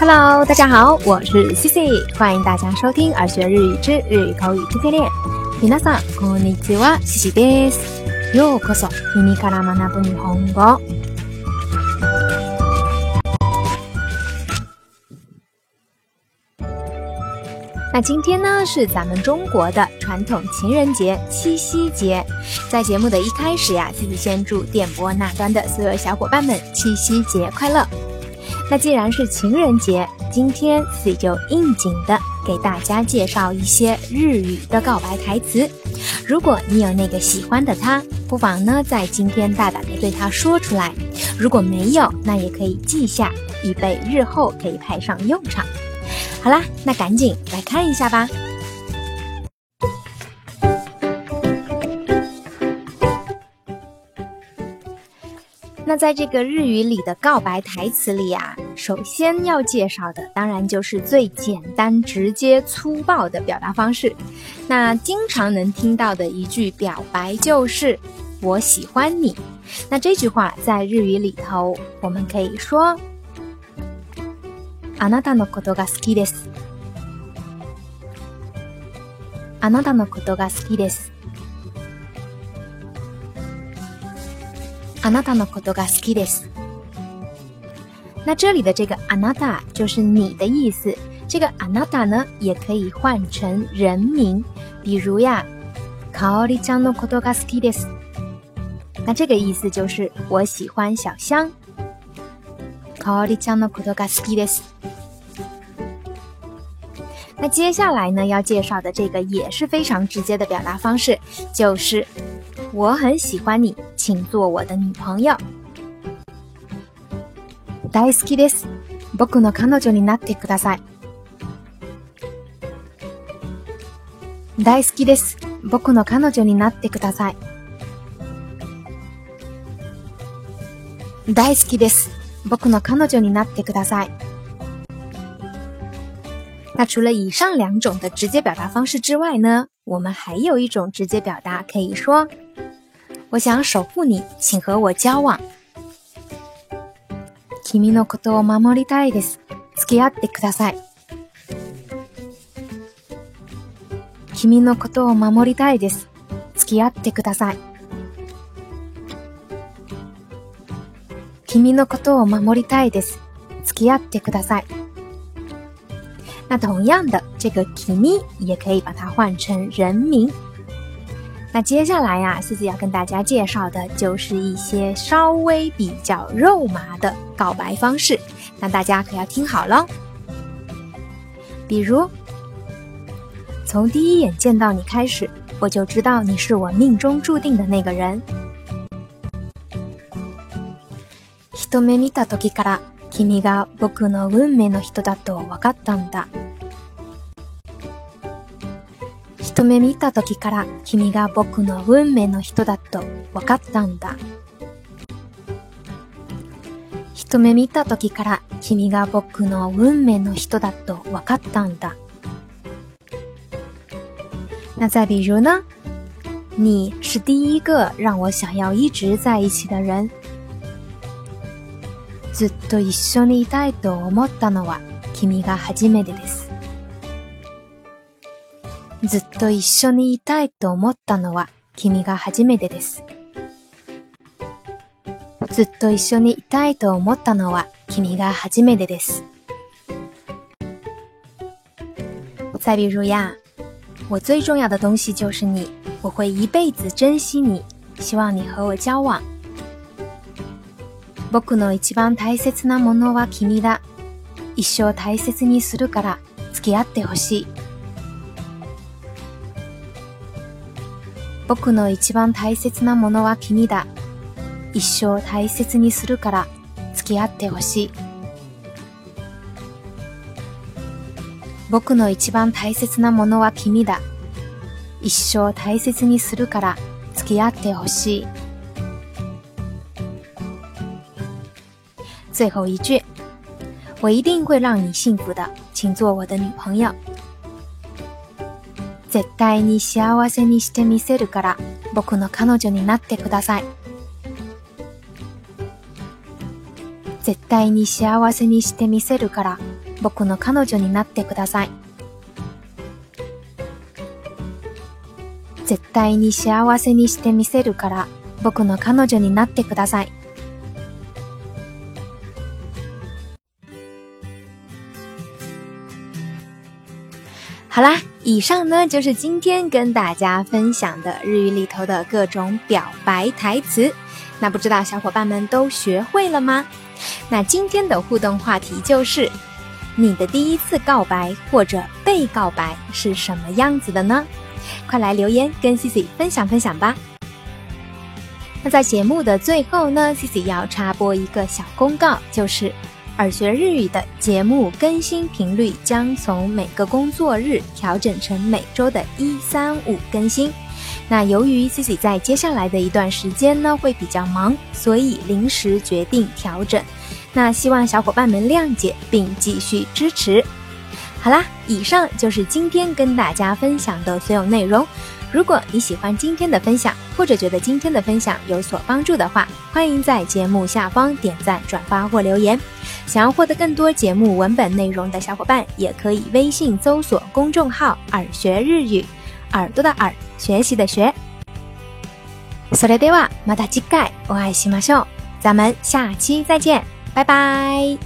Hello，大家好，我是 C 西，欢迎大家收听《而学日语之日语口语天天练》。皆さんこんにちは、C 西です。ようこそ、耳から学ぶ日本語。那今天呢是咱们中国的传统情人节——七夕节。在节目的一开始呀，西西先祝电波那端的所有小伙伴们七夕节快乐。那既然是情人节，今天就应景的给大家介绍一些日语的告白台词。如果你有那个喜欢的他，不妨呢在今天大胆的对他说出来；如果没有，那也可以记下，以备日后可以派上用场。好啦，那赶紧来看一下吧。那在这个日语里的告白台词里啊，首先要介绍的当然就是最简单、直接、粗暴的表达方式。那经常能听到的一句表白就是“我喜欢你”。那这句话在日语里头，我们可以说“あなたのことが好きです”。あなたのことが好きです。Anata no koto ga skidetsu。那这里的这个 “anata” 就是你的意思。这个 “anata” 呢，也可以换成人名，比如呀，Koori-chan no koto ga skidetsu。那这个意思就是我喜欢小香。Koori-chan no koto ga skidetsu。那接下来呢，要介绍的这个也是非常直接的表达方式，就是我很喜欢你。请做我的女朋友。大好きです。僕の彼女になってください。大好きです。僕の彼女になってください。大好きです。僕の彼女になってください。那除了以上两种的直接表达方式之外呢，我们还有一种直接表达，可以说。我想守护你，请和我交往。キのことを守りたいです。付き合ってください。君のことを守りたいです。付き合ってください。君のことを守りたいです。付き合ってください。那同样的，这个君也可以把它换成人名。那接下来呀，思思要跟大家介绍的就是一些稍微比较肉麻的告白方式，那大家可要听好喽。比如，从第一眼见到你开始，我就知道你是我命中注定的那个人。一目見たから、君が僕の運命の人だと分かったんだ。一目見た時から君が僕の運命の人だと分かったんだ。一目見た時から君が僕の運命の人だと分かったんだ。那再比如呢？你是第一个让我想要一直在一起的人。ずっと一緒にいたいと思ったのは君が初めてです。ずっと一緒にいたいと思ったのは君が初めてです。ずっと一緒にいたいと思ったのは君が初めてです。再比如呀，我最重要的东西就是你，我会一辈子珍惜你，希望你和我交往。僕の一番大切なものは君だ。一生大切にするから付き合ってほしい。僕の一番大切なものは君だ。一生大切にするから付き合ってほしい。僕の一番大切なものは君だ。一生大切にするから付き合ってほしい。最後一句，我一定会让你幸福的，请做我的女朋友。絶対に幸せにしてみせるから僕の彼女になってください。絶対に幸せにしてみせるから僕の彼女になってください。絶対に幸せにしてみせるから僕の彼女になってください。好啦，以上呢就是今天跟大家分享的日语里头的各种表白台词。那不知道小伙伴们都学会了吗？那今天的互动话题就是，你的第一次告白或者被告白是什么样子的呢？快来留言跟 c 茜分享分享吧。那在节目的最后呢，c 茜要插播一个小公告，就是。而学日语的节目更新频率将从每个工作日调整成每周的一三五更新。那由于 Cici 在接下来的一段时间呢会比较忙，所以临时决定调整。那希望小伙伴们谅解并继续支持。好啦，以上就是今天跟大家分享的所有内容。如果你喜欢今天的分享，或者觉得今天的分享有所帮助的话，欢迎在节目下方点赞、转发或留言。想要获得更多节目文本内容的小伙伴，也可以微信搜索公众号“耳学日语”，耳朵的耳，学习的学。索雷德瓦马达基盖，我爱喜马秀，咱们下期再见，拜拜。